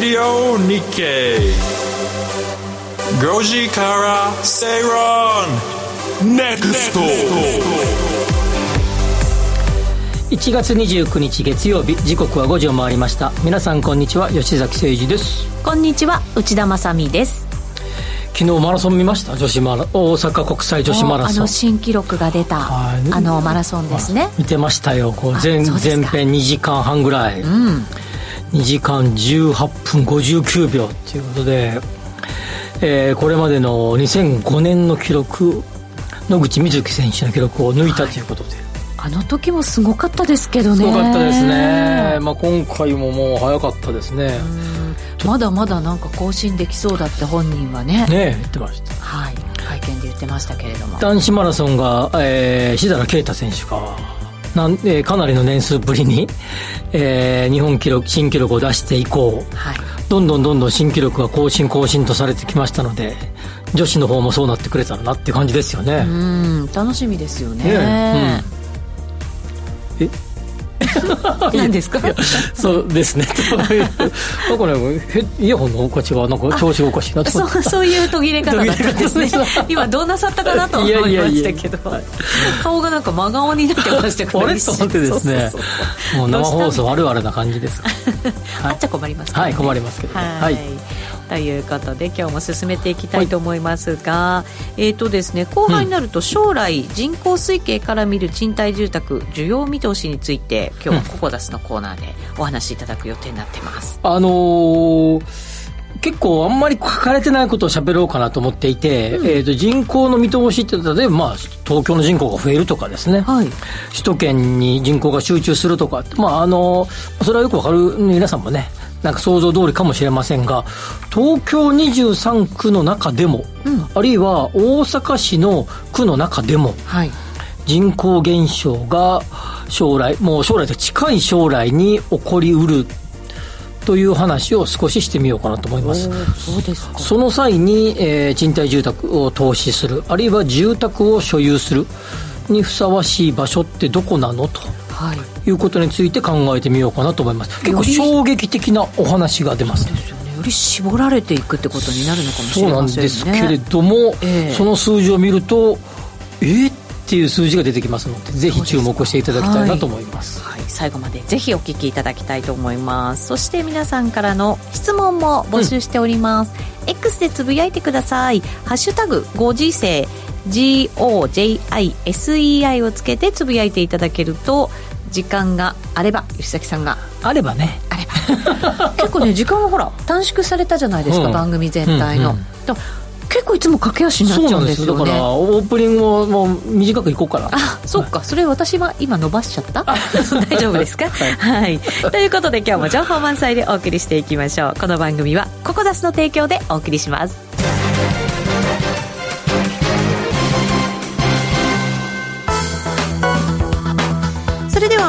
ディオ日経5時から正論ネクスト1月29日月曜日時刻は5時を回りました。皆さんこんにちは吉崎誠二です。こんにちは内田まさです。昨日マラソン見ました？女子マラ大阪国際女子マラソン。あの新記録が出たあのマラソンですね。見てましたよ。こう前前編2時間半ぐらい、うん、2時間18分59秒ということで、えー、これまでの2005年の記録野口みずき選手の記録を抜いたということで、はい。あの時もすごかったですけどね。すごかったですね、まあ、今回ももう早かったですね。まだまだなんか更新できそうだって本人はね。ね言ってました。はい。会見で言ってましたけれども。男子マラソンが、えー、志田啓太選手がなん、えー、かなりの年数ぶりに、えー、日本記録新記録を出して以降、はい、どんどんどんどん新記録が更新更新とされてきましたので女子の方もそうなってくれたらなって感じですよね。うん楽しみですよね。ね、うん。え 何ですか？そうですねなんかねイヤホンのおかしがなんか調子おかしいなとそうそういう途切れ方だったんですね。今どうなさったかなと思いましたけど。顔がなんか真顔になってましたからあれ？と思ってですね。もう生放送あるあるな感じです。あっちゃ困りますはい困りますけどはいということで今日も進めていきたいと思いますが、はい、えっ、ー、とですね後半になると将来人口推計から見る賃貸住宅需要見通しについて今日はココダスのコーナーでお話しいただく予定になってます。あのー結構あんまり書かれてないことを喋ろうかなと思っていて、うん、えー、と人口の見通しって例えば、まあ、東京の人口が増えるとかですね、はい、首都圏に人口が集中するとか、まあ、あのそれはよくわかる皆さんもねなんか想像通りかもしれませんが東京23区の中でも、うん、あるいは大阪市の区の中でも、はい、人口減少が将来もう将来と近い将来に起こりうるという話を少ししてみようかなと思います。そうですか。その際に、えー、賃貸住宅を投資するあるいは住宅を所有するにふさわしい場所ってどこなのと。はい、いうことについて考えてみようかなと思います。結構衝撃的なお話が出ますより絞られていくってことになるのかもしれませんね。そうなんですけれども、えー、その数字を見るとえー、っていう数字が出てきますのでぜひ注目していただきたいなと思います、はい、はい、最後までぜひお聞きいただきたいと思います。そして皆さんからの質問も募集しております、うん、X でつぶやいてください「ハッシュタグご時世。GOJISEI」をつけてつぶやいていただけると時間があれば吉崎さんが。あればね。あれば。結構ね時間がほら短縮されたじゃないですか、うん、番組全体の、うんうん、結構いつも駆け足になっちゃうんですよね。だからオープニングをもう短くいこうかな。あそっか、はい、それ私は今伸ばしちゃった？大丈夫ですか？はい、はい、ということで今日も情報満載でお送りしていきましょう。この番組はココダスの提供でお送りします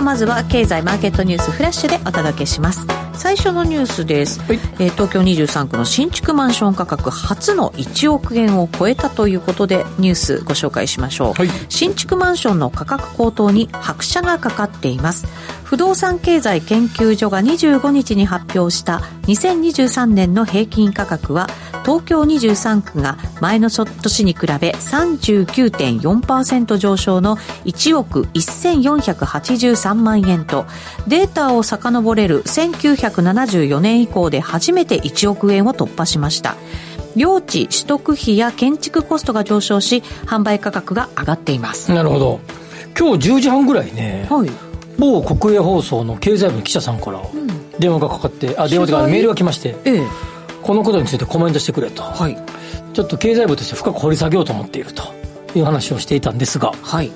まずは経済マーケットニュースフラッシュでお届けします。最初のニュースです、はい、えー、東京23区の新築マンション価格初の1億円を超えたということでニュースご紹介しましょう、はい、新築マンションの価格高騰に拍車がかかっています。不動産経済研究所が25日に発表した2023年の平均価格は東京23区が前の年に比べ39.4%上昇の1億1483万円とデータを遡れる1974年以降で初めて1億円を突破しました。用地取得費や建築コストが上昇し販売価格が上がっています。なるほど。今日10時半ぐらいね、はい。某国営放送の経済部の記者さんから電話がかかって、あ電話というかメールが来まして、ええ、このことについてコメントしてくれと、はい、ちょっと経済部として深く掘り下げようと思っているという話をしていたんですが、はい、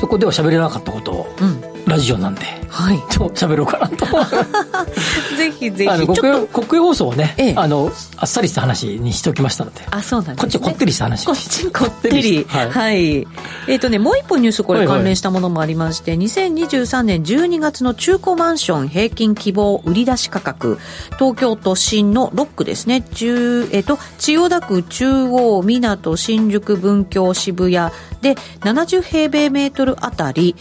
そこでは喋れなかったことを、うんラジオなんで、はい、ちょ喋ろうかなと。ぜひぜひ。あの国営国営放送をね、ええ、あのあっさりした話にしておきましたので。あそうなんです、ね、こっちこってりした話。こっちこってり。はい、はい、えっ、ー、とねもう一本ニュースこれ関連したものもありまして、はいはい、2023年12月の中古マンション平均希望売出価格。東京都心の6区ですね。中、えーと、千代田区中央港新宿文京渋谷で70平米メートルあたり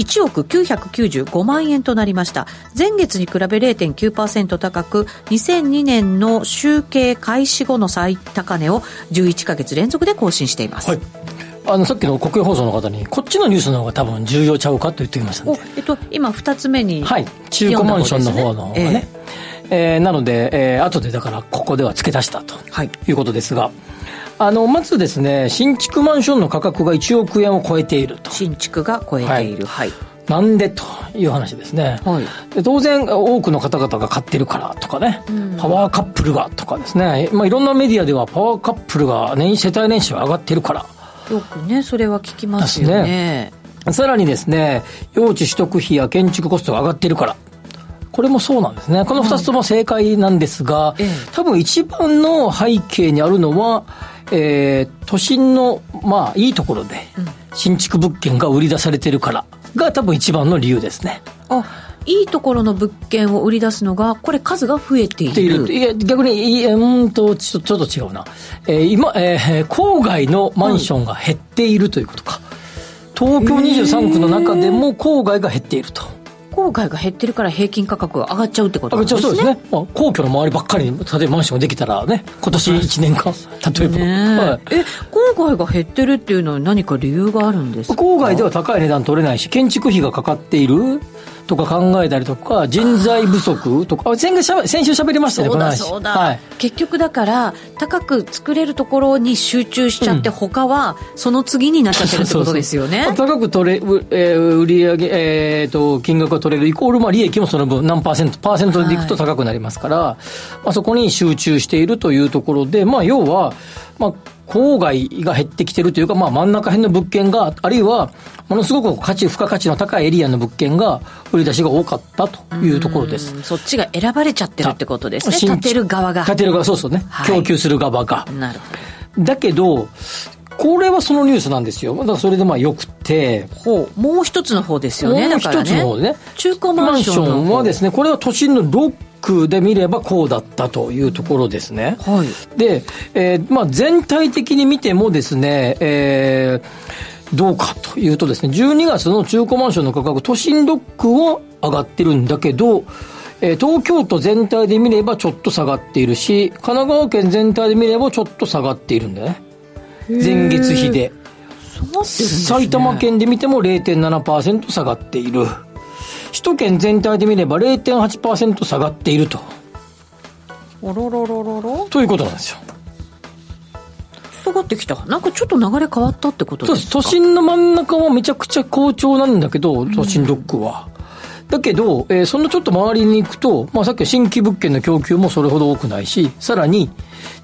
1億995万円となりました。前月に比べ0.9%高く2002年の集計開始後の最高値を11か月連続で更新しています、はい。あのさっきの国営放送の方にこっちのニュースの方が多分重要ちゃうかと言ってきましたんで、えっと、今2つ目に、はい、中古マンションの方の方がね、えー、えー、なので、えー、後でだからここでは付け足したと、はい、いうことですがあのまずですね新築マンションの価格が1億円を超えていると。新築が超えている。はい、なんでという話ですね、はい、で当然多くの方々が買ってるからとかね、うん、パワーカップルがとかですね、まあ、いろんなメディアではパワーカップルが年世帯年収が上がってるから。よくねそれは聞きますよね。さらにですね用地取得費や建築コストが上がってるから。これもそうなんですね。この2つとも正解なんですが、うん、多分一番の背景にあるのは、えー、都心の、まあ、いいところで、新築物件が売り出されてるからが多分一番の理由ですね。あいいところの物件を売り出すのが、これ数が増えている。いや、逆に、いうんと、ちょちょっと違うな。えー、今、えー、郊外のマンションが減っているということか。東京23区の中でも郊外が減っていると。郊外が減ってるから平均価格が上がっちゃうってことなんですね。そうですね。まあ、皇居の周りばっかりに、例えばマンションができたらね、今年1年間、例えば。ねはい、え、郊外が減ってるっていうのは何か理由があるんですか？郊外では高い値段取れないし、建築費がかかっている。とか考えたりとか、人材不足とか、先先週喋りましたね、この話。そうだ、はい、結局だから、高く作れるところに集中しちゃって、うん、他はその次になっちゃってるってことですよね。高く取れ、えー、売上えーと、金額が取れるイコール、まあ、利益もその分何パーセント、パーセントでいくと高くなりますから、はい、まあ、そこに集中しているというところで、まあ、要は、まあ、郊外が減ってきてるというか、まあ、真ん中辺の物件が、あるいは、ものすごく価値、付加価値の高いエリアの物件が、売り出しが多かったというところです。そっちが選ばれちゃってるってことですね。建てる側が。建てる側、そうそうね。はい、供給する側が。なるほど。だけど、これはそのニュースなんですよ。だからそれでまあよくて。ほう。もう一つの方ですよね。もう一つの方でね。中古マンションはですね、これは都心の6区で見ればこうだったというところですね。はい、で、えーまあ、全体的に見てもですね、えー、どうかというとですね、12月の中古マンションの価格、都心6区は上がってるんだけど、えー、東京都全体で見ればちょっと下がっているし、神奈川県全体で見ればちょっと下がっているんだね。前月比で。ね、埼玉県で見ても0.7%下がっている。首都圏全体で見れば0.8%下がっていると。おろろろろろ？ということなんですよ。下がってきた。なんかちょっと流れ変わったってことですか？都心の真ん中はめちゃくちゃ好調なんだけど、都心ロックは。だけど、えー、そのちょっと周りに行くと、まあ、さっきの新規物件の供給もそれほど多くないし、さらに、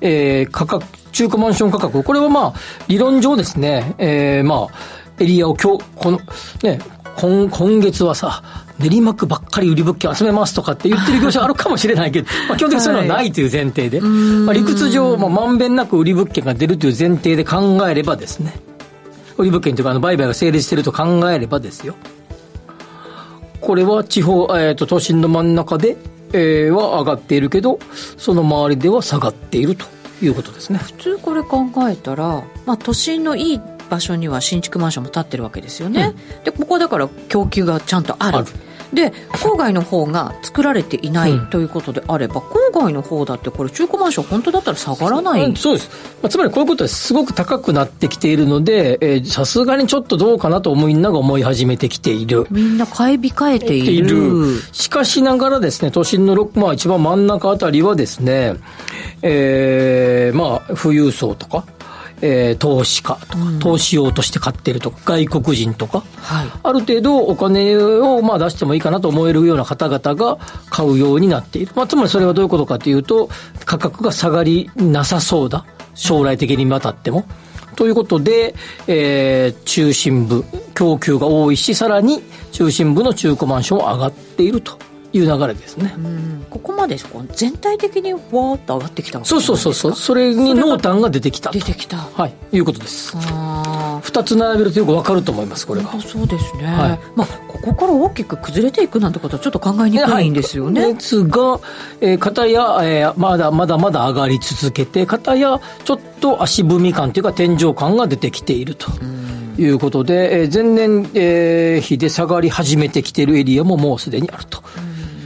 えー、価格、中古マンション価格、これはまあ、理論上ですね、えー、まあ、エリアを今日、この、ね、今今月はさ、練馬区ばっかり売り物件集めますとかって言ってる業者あるかもしれないけど、まあ基本的にそういうのはないという前提で、はい、まあ、理屈上、まあ、まんべんなく売り物件が出るという前提で考えればですね、売り物件というか、あの売買が成立していると考えればですよ、これは地方、えっ、ー、と、都心の真ん中で、えー、は上がっているけど、その周りでは下がっているということですね。普通これ考えたら、まあ都心のいい場所には新築マンションも建ってるわけですよね、うん、でここだから供給がちゃんとあるで郊外の方が作られていないということであれば、うん、郊外の方だってこれ中古マンション本当だったら下がらない、うん、そうです、まあ、つまりこういうことはすごく高くなってきているのでさすがにちょっとどうかなとみんなが思い始めてきている。みんな買い控えている。しかしながらですね都心の、まあ、一番真ん中あたりはですねえー、まあ富裕層とかえー、投資家とか、うん、投資用として買ってるとか、外国人とか、はい、ある程度お金をまあ出してもいいかなと思えるような方々が買うようになっている。まあ、つまりそれはどういうことかというと、価格が下がりなさそうだ。将来的にわたっても。ということで、えー、中心部、供給が多いし、さらに中心部の中古マンションは上がっていると。いう流れですね。ここまで全体的にわーっと上がってきたそうそうそうそう。それに濃淡が出てきた出てきた。はい。いうことです。二つ並べるとよくわかると思います、これは。そうですね。はい、まあ、ここから大きく崩れていくなんてことはちょっと考えにくいんですよね。はい、ですが、えー、片や、えー、まだまだまだ上がり続けて、片や、ちょっと足踏み感というか天井感が出てきていると。いうことで、えー、前年、えー、比で下がり始めてきているエリアももうすでにあると、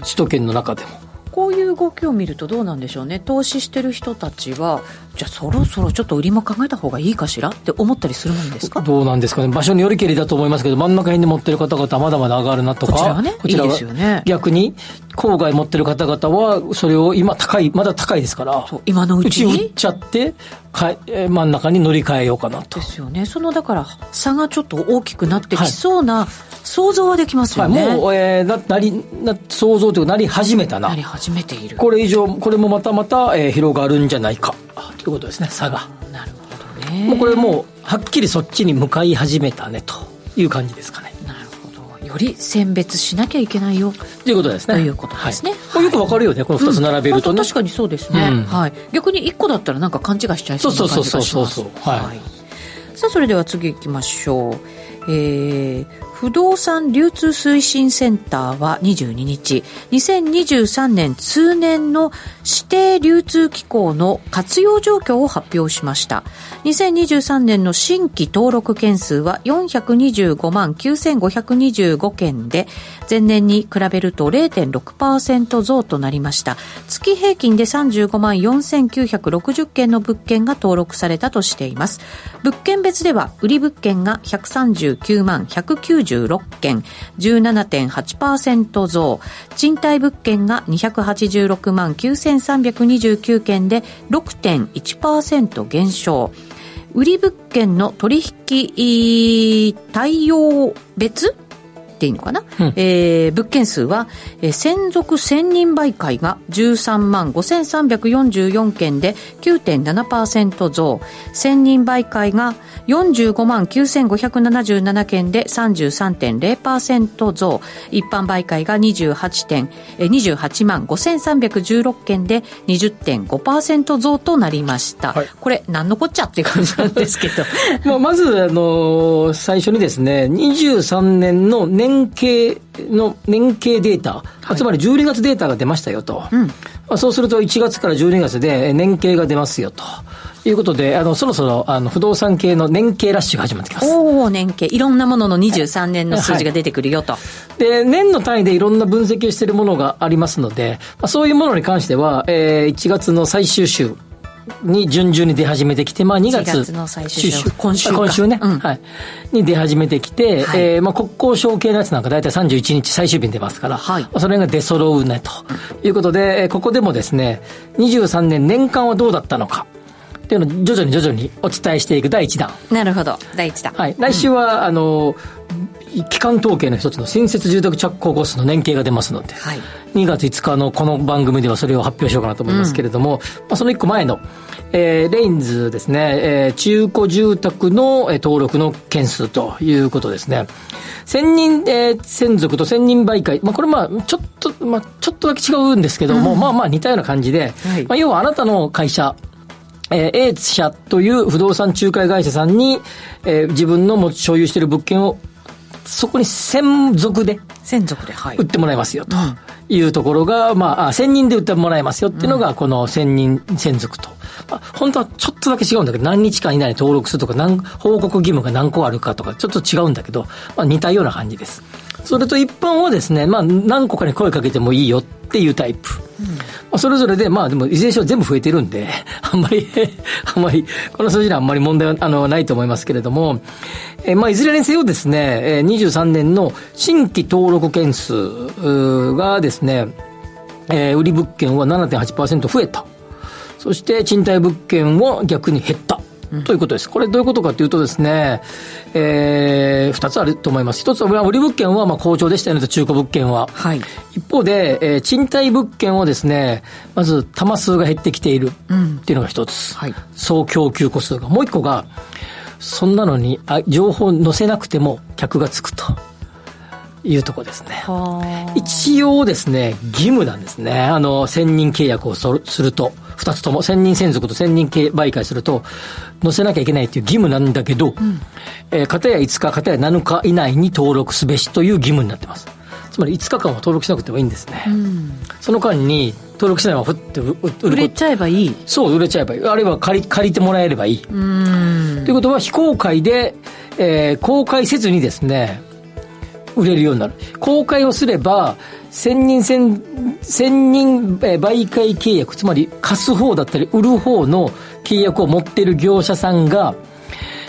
首都圏の中でも。こういう動きを見るとどうなんでしょうね投資してる人たちはじゃあそろそろちょっと売りも考えた方がいいかしらって思ったりするもんですか？どうなんですかね。場所によりけりだと思いますけど真ん中辺で持ってる方々はまだまだ上がるなとかこちらはねこちらはいいですよね。逆に郊外持ってる方々はそれを今高いまだ高いですから今のうちに？売っちゃってか真ん中に乗り換えようかなと。ですよね。そのだから差がちょっと大きくなってきそうな、はい。想像はできますよね、はい、もう、えー、ななりな想像というかなり始めたな。なり始めている。これ以上これもまたまた、えー、広がるんじゃないかということですね差が。なるほどね。もうこれもうはっきりそっちに向かい始めたねという感じですかね。なるほど。より選別しなきゃいけないよ。ということですね。ということですね、はい、よくわかるよねこの2つ並べるとね、うん、確かにそうですね、うん、はい、逆に1個だったらなんか勘違いしちゃいそうな感じがします。そうそうそうそうはい、はい、さあそれでは次いきましょう。えー、不動産流通推進センターは22日、2023年通年の指定流通機構の活用状況を発表しました。2023年の新規登録件数は425万9525件で、前年に比べると0.6%増となりました。月平均で35万4960件の物件が登録されたとしています。物件別では、売り物件が139万190 46件、17.8%増。賃貸物件が286万9329件で6.1%減少。売り物件の取引対応別っていいのかな、うん、えー、物件数は、えー、専属専任媒介が13万5344件で9.7%増、専任媒介が45万9577件で33.0%増、一般媒介が28点、えー、28万5316件で20.5%増となりました。はい、これ、何のこっちゃっていう感じなんですけど。まあまず、あのー、最初にですね、23年の年経の年経データ、はい、つまり12月データが出ましたよと。うん、まあ、そうすると1月から12月で年経が出ますよと。いうことで、あの、そろそろ、あの、不動産系の年経ラッシュが始まってきます。おお年経。いろんなものの23年の数字が出てくるよと。はい、で、年の単位でいろんな分析をしているものがありますので、まあ、そういうものに関しては、えー、1月の最終週、に順々に出始めてきて、まあ、2月月の最終週今週今週ね、うん、はい、に出始めてきて、はい、えー、まあ、国交省系のやつなんか大体31日最終日に出ますから、はい、それが出揃うねということで、ここでもですね23年年間はどうだったのか。っていうのを徐々に徐々にお伝えしていく第1弾。なるほど。第1弾、はい、来週は、うん、あの機関統計の一つの新設住宅着工コストの年計が出ますので、はい、2月5日のこの番組ではそれを発表しようかなと思いますけれども、うん、まあ、その1個前の、えー、レインズですね、えー、中古住宅の、えー、登録の件数ということですね。千人、えー、専属と千人媒介、まあ、これまあ、ちょっと、まあ、ちょっとだけ違うんですけども、うん、まあまあ似たような感じで、はい、まあ、要はあなたの会社、えー、A 社という不動産仲介会社さんに、えー、自分の所有している物件をそこに専属で専属で、はい、売ってもらいますよというところが、まあ、専任で売ってもらいますよっていうのが、この専任専属と。まあ、本当はちょっとだけ違うんだけど、何日間以内に登録するとか、何報告義務が何個あるかとか、ちょっと違うんだけど、まあ、似たような感じです。それと一般はですね、まあ、何個かに声かけてもいいよっていうタイプ。うん、まあ、それぞれで、まあでも、いずれにしろ全部増えてるんで、あんまり あんまり、この数字にはあんまり問題はあのないと思いますけれども、えまあ、いずれにせよですね、え23年の新規登録件数がですね、えー、売り物件は7.8%増えた。そして賃貸物件は逆に減った。ということです。これどういうことかというとですね、えー、二つあると思います。一つは、売り物件はまあ好調でしたよね、中古物件は。はい。一方で、えー、賃貸物件はですね、まず、玉数が減ってきているっていうのが一つ。うん、はい。総供給個数が。もう一個が、そんなのにあ情報載せなくても客がつくと。いうとこですね。一応ですね、義務なんですね。あの、専任契約をすると、二つとも、専任専属と専任媒介すると、載せなきゃいけないという義務なんだけど、うん、えー、片や5日、片や7日以内に登録すべしという義務になってます。つまり5日間は登録しなくてもいいんですね。うん、その間に、登録しないままふって売れちゃえばいい。そう売れちゃえばいい。あるいは借り借りてもらえればいい。ということは非公開でえー、公開せずにですね、売れるようになる。公開をすれば、千人千、千人媒介契約、つまり貸す方だったり売る方の契約を持っている業者さんが、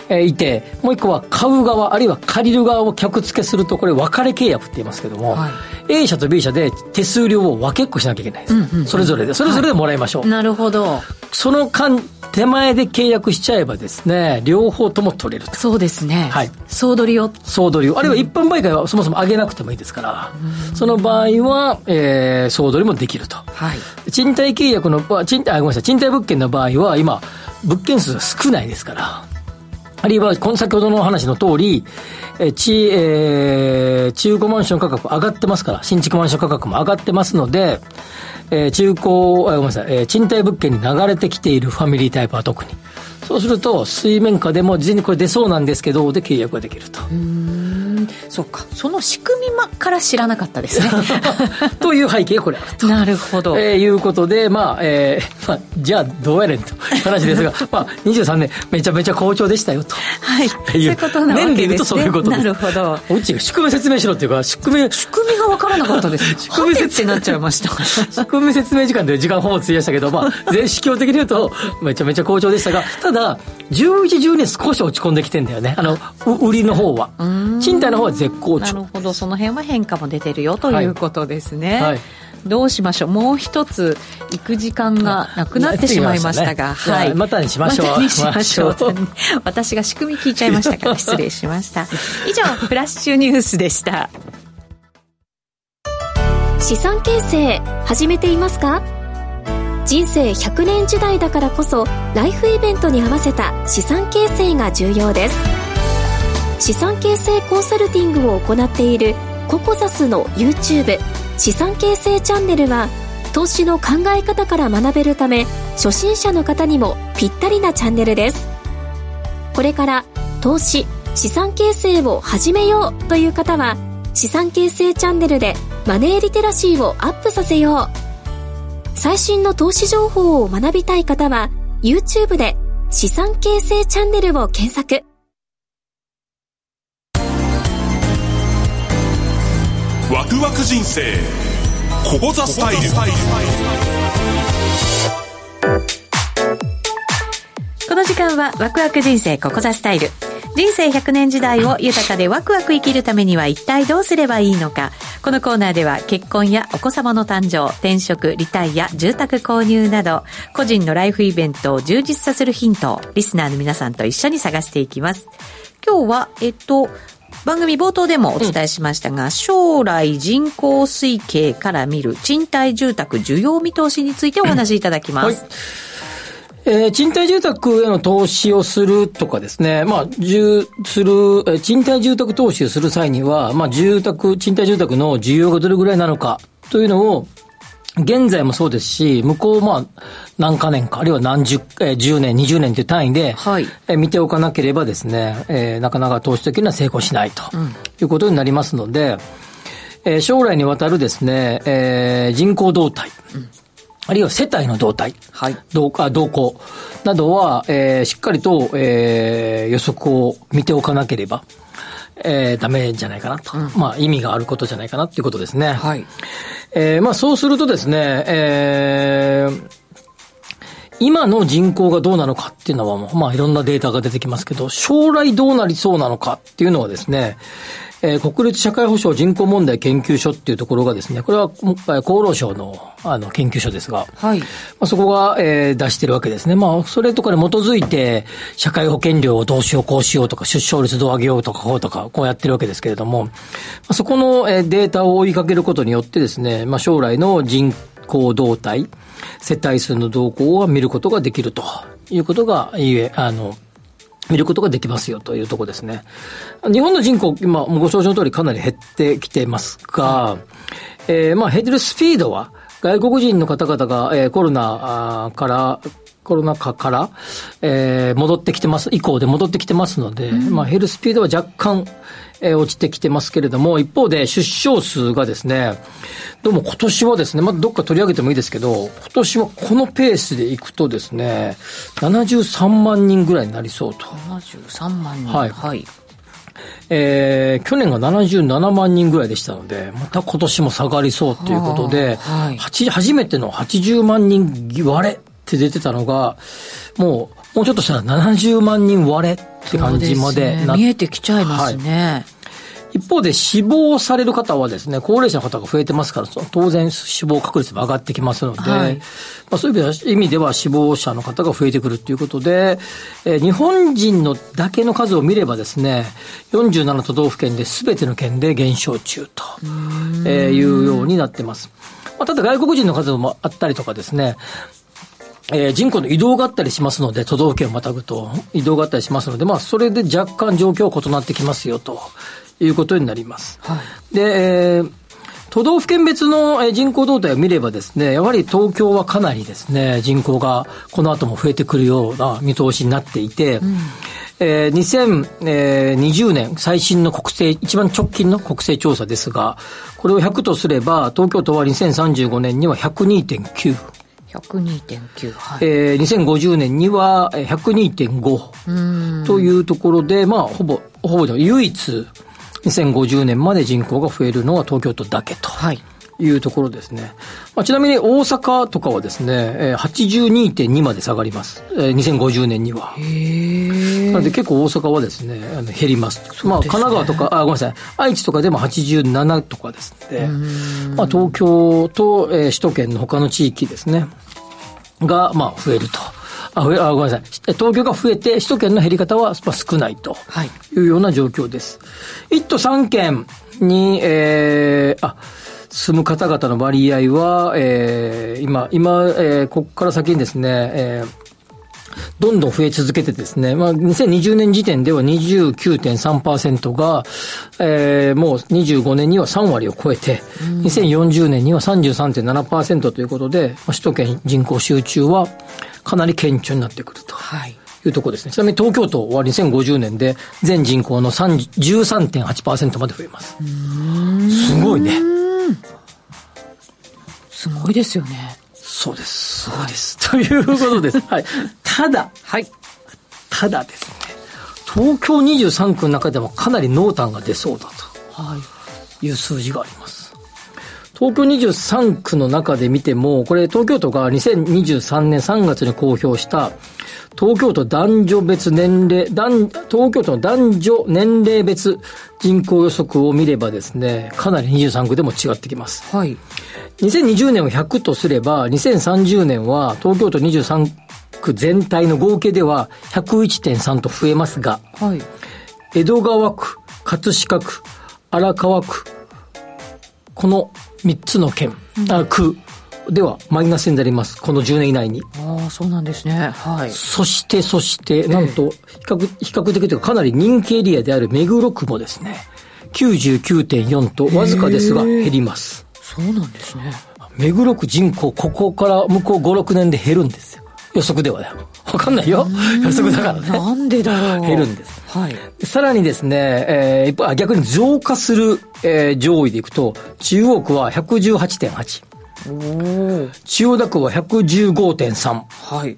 えいて、もう一個は買う側、あるいは借りる側を客付けすると、これ別れ契約って言いますけども、はい、A 社と B 社で手数料を分けっこしなきゃいけないです。うんうんうん、それぞれで。それぞれでもらいましょう。はい、なるほど。その間、手前で契約しちゃえばですね、両方とも取れるそうですね。はい。総取りを。総取りを。あるいは一般売買はそもそも上げなくてもいいですから、うん、その場合は、えー、総取りもできると。はい。賃貸契約の、賃貸、あ、ごめんなさい、賃貸物件の場合は、今、物件数少ないですから、あるいは、この先ほどの話の通り、えち、えー、中古マンション価格上がってますから、新築マンション価格も上がってますので、えー、中古、ごめんなさい、えー、賃貸物件に流れてきているファミリータイプは特に。そうすると、水面下でも事前にこれ出そうなんですけど、で契約ができると。そっか。その仕組みから知らなかったですね。という背景がこれ。なるほど。えー、いうことで、まあ、えー、まあ、じゃあどうやねんという話ですが、まあ、23年、めちゃめちゃ好調でしたよと。はい。そういうことなわけです、ね。年で言うとそういうことです。なるほど。うちが仕組み説明しろっていうか、仕組み。仕組みが分からなかったです。仕組み説明になっちゃいました。仕組み説明時間で時間ほぼ費やしたけど、まあ、全市況的に言うと、めちゃめちゃ好調でしたが、ただ、11、12少し落ち込んできてんだよね。あの、売りの方は。賃貸の方は絶好調。なるほど、その辺は変化も出てるよということですね。はい、はいどうしましょうもう一つ行く時間がなくなってしまいましたが、ね、はい。またにしましょう。またにしましょう。私が仕組み聞いちゃいましたから失礼しました。以上、フラッシュニュースでした。資産形成始めていますか？人生100年時代だからこそライフイベントに合わせた資産形成が重要です資産形成コンサルティングを行っているココザスの YouTube 資産形成チャンネルは投資の考え方から学べるため初心者の方にもぴったりなチャンネルです。これから投資資産形成を始めようという方は資産形成チャンネルでマネーリテラシーをアップさせよう。最新の投資情報を学びたい方は YouTube で資産形成チャンネルを検索。ワクワク人生。ここザスタイル。この時間はワクワク人生ここザスタイル。人生100年時代を豊かでワクワク生きるためには一体どうすればいいのか。このコーナーでは結婚やお子様の誕生転職リタイア住宅購入など個人のライフイベントを充実させるヒントをリスナーの皆さんと一緒に探していきます。今日はえっと番組冒頭でもお伝えしましたが、うん、将来人口推計から見る賃貸住宅需要見通しについてお話しいただきます。はい。えー、賃貸住宅への投資をするとかですね、まあ、住、する、え賃貸住宅投資をする際には、まあ、住宅、賃貸住宅の需要がどれぐらいなのかというのを、現在もそうですし、向こう、まあ、何か年か、あるいは何十、えー、10年、20年という単位で、はい、えー、見ておかなければですね、えー、なかなか投資的には成功しないと、いうことになりますので、えー、将来にわたるですね、えー、人口動態、うん。あるいは世帯の動態、はい、動動向などは、えー、しっかりと、えー、予測を見ておかなければ、えー、ダメじゃないかなと、うん、まあ意味があることじゃないかなっていうことですね。はい。えー、まあそうするとですね、えー、今の人口がどうなのかっていうのは、まあいろんなデータが出てきますけど、将来どうなりそうなのかっていうのはですね、えー、国立社会保障人口問題研究所っていうところがですね、これは厚労省のあの研究所ですが、はい。まあ、そこが、えー、出してるわけですね。まあ、それとかに基づいて、社会保険料をどうしよう、こうしようとか、出生率どう上げようとか、こうとか、こうやってるわけですけれども、まあ、そこの、えー、データを追いかけることによってですね、まあ、将来の人口動態、世帯数の動向を見ることができるということが、いえ、あの、見ることができますよというところですね。日本の人口、今、ご承知の通りかなり減ってきてますが、えー、まあ減ってるスピードは、外国人の方々が、えー、コロナから、コロナ禍から、えー、戻ってきてます、以降で戻ってきてますので、うん、まあ減るスピードは若干、えー、落ちてきてますけれども、一方で出生数がですね、どうも今年はですね、まあ、どっか取り上げてもいいですけど、今年はこのペースでいくとですね、73万人ぐらいになりそうと。73万人。はい。はいえー、去年が77万人ぐらいでしたので、また今年も下がりそうということで、はい、初めての80万人割れって出てたのが、もう、もうちょっとしたら70万人割れって感じまでな、ね、見えてきちゃいますね。はい一方で死亡される方はですね、高齢者の方が増えてますから、当然死亡確率も上がってきますので、はい、まあ、そういう意味では死亡者の方が増えてくるということで、えー、日本人のだけの数を見ればですね、47都道府県で全ての県で減少中と、えー、いうようになってます。まあ、ただ外国人の数もあったりとかですね、えー、人口の移動があったりしますので、都道府県をまたぐと移動があったりしますので、まあ、それで若干状況は異なってきますよということになります。はい、で、えー都道府県別の人口動態を見ればですね、やはり東京はかなりですね、人口がこの後も増えてくるような見通しになっていて、うんえー、2020年最新の国政、一番直近の国政調査ですが、これを100とすれば、東京都は2035年には102.9。102.9、はい、えー、2050年には102.5というところで、まあ、ほぼ、ほぼ唯一、2050年まで人口が増えるのは東京都だけと。はいいうところですね。まあ、ちなみに大阪とかはですね、82.2まで下がります。2050年には。なので結構大阪はですね、減ります。すね、まあ、神奈川とか、あ、ごめんなさい、愛知とかでも87とかですので、まあ、東京と、えー、首都圏の他の地域ですね、が、まあ、増えると。あ、あごめんなさい。東京が増えて、首都圏の減り方は少ないというような状況です。はい、1都3県に、えー、あ、住む方々の割合は、えー、今、今、えー、ここから先にですね、えー、どんどん増え続けてですね、まあ、2020年時点では29.3%が、えー、もう25年には3割を超えて、2040年には33.7%ということで、首都圏人口集中はかなり顕著になってくると。はいいうところですね。ちなみに東京都は2050年で全人口の13.8%まで増えます。すごいね。すごいですよね。そうです。すごいです。はい、ということです。はい。ただ、はい。ただですね、東京23区の中でもかなり濃淡が出そうだと。はい。いう数字があります。東京23区の中で見ても、これ東京都が2023年3月に公表した東京都男女別年齢、東京都の男女年齢別人口予測を見ればですね、かなり23区でも違ってきます。はい。2020年を100とすれば、2030年は東京都23区全体の合計では101.3と増えますが、はい、江戸川区、葛飾区、荒川区、この3つの県、うん、あ区ではマイナスになります。この10年以内に。ああ、そうなんですね。はい。そして、そして、なんと、比較、比較的というかかなり人気エリアである目黒区もですね、99.4とわずかですが減ります。そうなんですね。目黒区人口、ここから向こう5、6年で減るんですよ。予測ではね。わかんないよ。予測だからね。なんでだろう。減るんです。はい。さらにですね、えー、逆に増加する、えー、上位でいくと、中央区は118.8。千代田区は115.3。はい。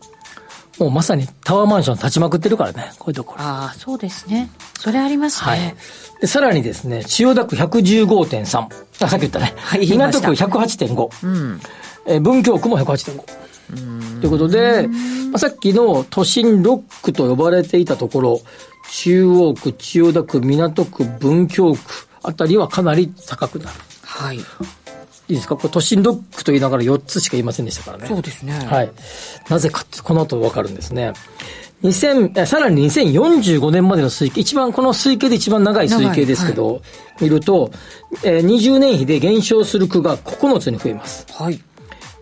もうまさにタワーマンション立ちまくってるからね、こういうところ。ああ、そうですね。それありますね。はい。で、さらにですね、千代田区115.3。あ、さっき言ったね。はい、港区108.5。うん。え文京区も108.5。ということで、まあ、さっきの都心6区と呼ばれていたところ、中央区、千代田区、港区、文京区あたりはかなり高くなる。はい。いいですか？これ都心ドックと言いながら4つしか言いませんでしたからね。そうですね。はい。なぜかって、この後わかるんですね。2000、さらに2045年までの推計、一番、この推計で一番長い推計ですけど、はい、見ると、えー、20年比で減少する区が9つに増えます。はい。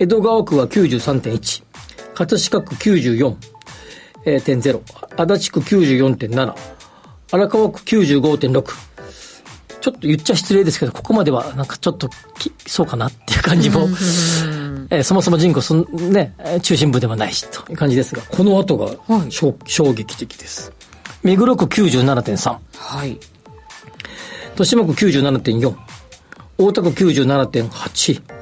江戸川区は93.1、葛飾区94.0、えー、0足立区94.7、荒川区95.6、ちょっと言っちゃ失礼ですけど、ここまではなんかちょっとそうかなっていう感じも、えー、そもそも人口そん、ね、中心部ではないしという感じですが、この後が、はい、衝撃的です。目黒区97.3。はい。豊島区97.4。大田区97.8。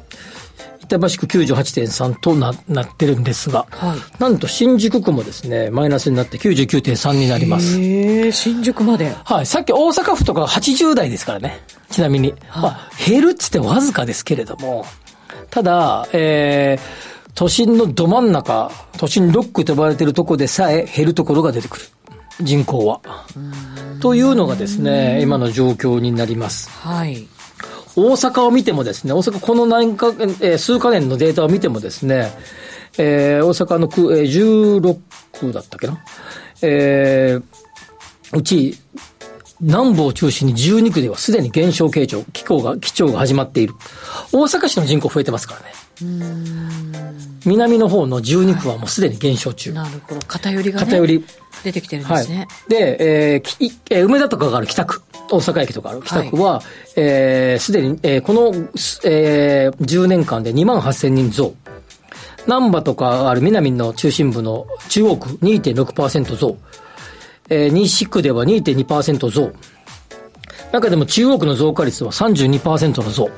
板橋区98.3とななってるんですが、はい、なんと新宿区もですね、マイナスになって99.3になります。新宿まで。はい。さっき大阪府とか80代ですからね。ちなみに。はまあ、減るっつってわずかですけれども、ただ、えー、都心のど真ん中、都心ロックと呼ばれているところでさえ減るところが出てくる。人口は。というのがですね、今の状況になります。はい。大阪を見てもですね、大阪この何か、えー、数か年のデータを見てもですね、えー、大阪の区、えー、16区だったっけな？えー、うち、南部を中心に12区ではすでに減少傾聴、気候が、基調が始まっている。大阪市の人口増えてますからね。南の方の12区はもうすでに減少中。なるほど。偏りが、ね、偏り。出てきてるんですね。はい、で、えー、えー、梅田とかがある北区、大阪駅とかある北区は、はい、えー、すでに、えー、この、えー、10年間で2万8000人増。南波とかある南の中心部の中央区2.6%増。えー、西区では2.2%増。中でも中央区の増加率は32%の増。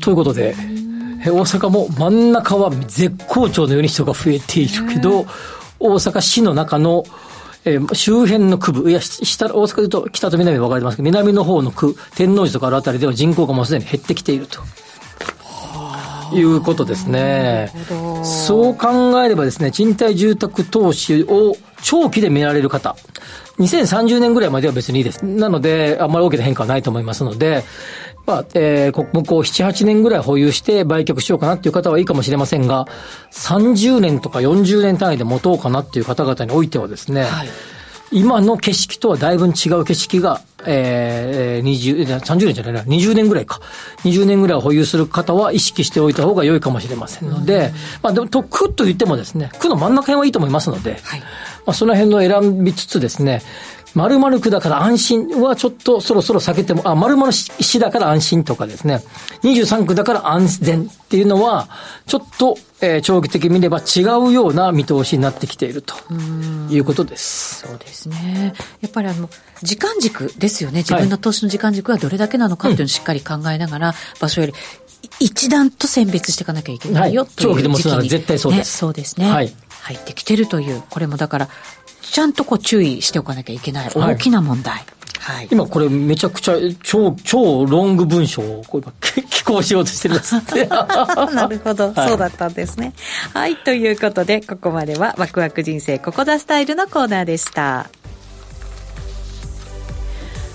ということで、大阪も真ん中は絶好調のように人が増えているけど、大阪市の中の、えー、周辺の区部、いや、下、大阪で言うと北と南分かれてますけど、南の方の区、天王寺とかあるあたりでは人口がもうすでに減ってきていると。いうことですね。そう考えればですね、賃貸住宅投資を長期で見られる方、2030年ぐらいまでは別にいいです。なので、あんまり大きな変化はないと思いますので、まあ、えー、向こう7、8年ぐらい保有して売却しようかなっていう方はいいかもしれませんが、30年とか40年単位で持とうかなっていう方々においてはですね、はい、今の景色とはだいぶ違う景色が、えー、20、30年じゃないな、20年ぐらいか。20年ぐらい保有する方は意識しておいた方が良いかもしれませんので、まあでも、と、区と言ってもですね、区の真ん中辺はいいと思いますので、はい、まあその辺の選びつつですね、〇〇区だから安心はちょっとそろそろ避けても、あ、〇〇市だから安心とかですね、23区だから安全っていうのは、ちょっと、えー、長期的に見れば違うような見通しになってきているということです。そうですね。やっぱりあの、時間軸ですよね。自分の投資の時間軸がどれだけなのかっていうのをしっかり考えながら、うん、場所より一段と選別していかなきゃいけないよ、はい、長期でもそなら絶対そうです、ね、そうですね。はい。入ってきてるという、これもだから、ちゃんとこう注意しておかなきゃいけない大きな問題。はいはい、今これめちゃくちゃ超、超ロング文章をこう今寄稿しようとしてるんですって。なるほど、はい、そうだったんですね。はい、ということで、ここまではワクワク人生ここだスタイルのコーナーでした。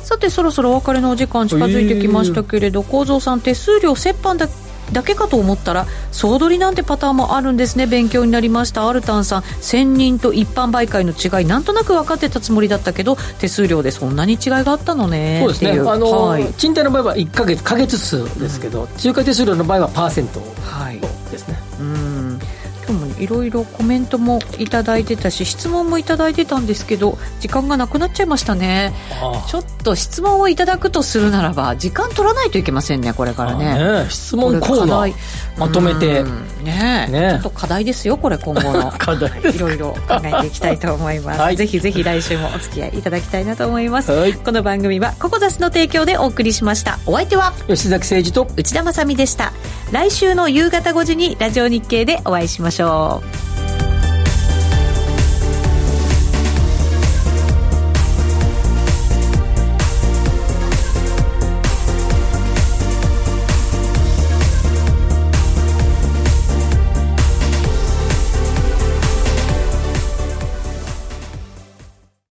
さてそろそろお別れのお時間近づいてきましたけれど、構造さん手数料折半だだけかと思ったら総取りなんてパターンもあるんですね。勉強になりました。アルタンさん専任と一般媒介の違いなんとなく分かってたつもりだったけど手数料でそんなに違いがあったのね。そうですね。あの、はい、賃貸の場合は1か月か月数ですけど、うん、仲介手数料の場合はパーセントですね、はい、うん今日もいろいろコメントもいただいてたし質問もいただいてたんですけど時間がなくなっちゃいましたね。ちょっと質問をいただくとするならば時間取らないといけませんねこれからね。ね質問コーナーまとめて。ねねちょっと課題ですよこれ今後の。課題。いろいろ考えていきたいと思います、はい、ぜひぜひ来週もお付き合いいただきたいなと思います、はい、この番組はココザスの提供でお送りしました。お相手は吉崎誠二と内田まさでした。来週の夕方5時にラジオ日経でお会いしましょう。